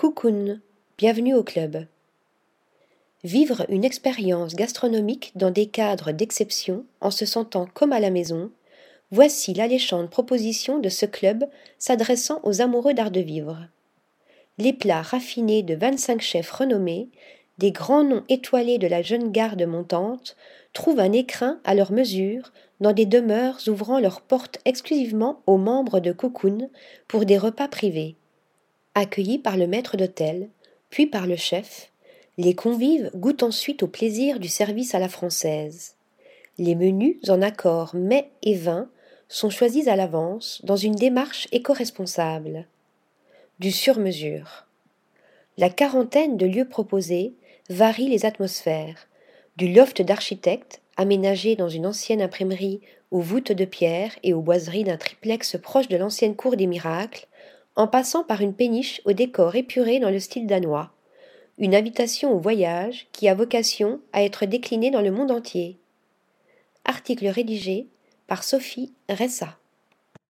Coucoun, bienvenue au club. Vivre une expérience gastronomique dans des cadres d'exception en se sentant comme à la maison, voici l'alléchante proposition de ce club s'adressant aux amoureux d'art de vivre. Les plats raffinés de 25 chefs renommés, des grands noms étoilés de la jeune garde montante, trouvent un écrin à leur mesure dans des demeures ouvrant leurs portes exclusivement aux membres de Cocoon pour des repas privés. Accueillis par le maître d'hôtel, puis par le chef, les convives goûtent ensuite au plaisir du service à la française. Les menus en accord mets et vins sont choisis à l'avance dans une démarche éco-responsable. Du sur-mesure. La quarantaine de lieux proposés varie les atmosphères, du loft d'architecte aménagé dans une ancienne imprimerie aux voûtes de pierre et aux boiseries d'un triplex proche de l'ancienne cour des miracles, en passant par une péniche au décor épuré dans le style danois, une invitation au voyage qui a vocation à être déclinée dans le monde entier. Article rédigé par Sophie Ressa.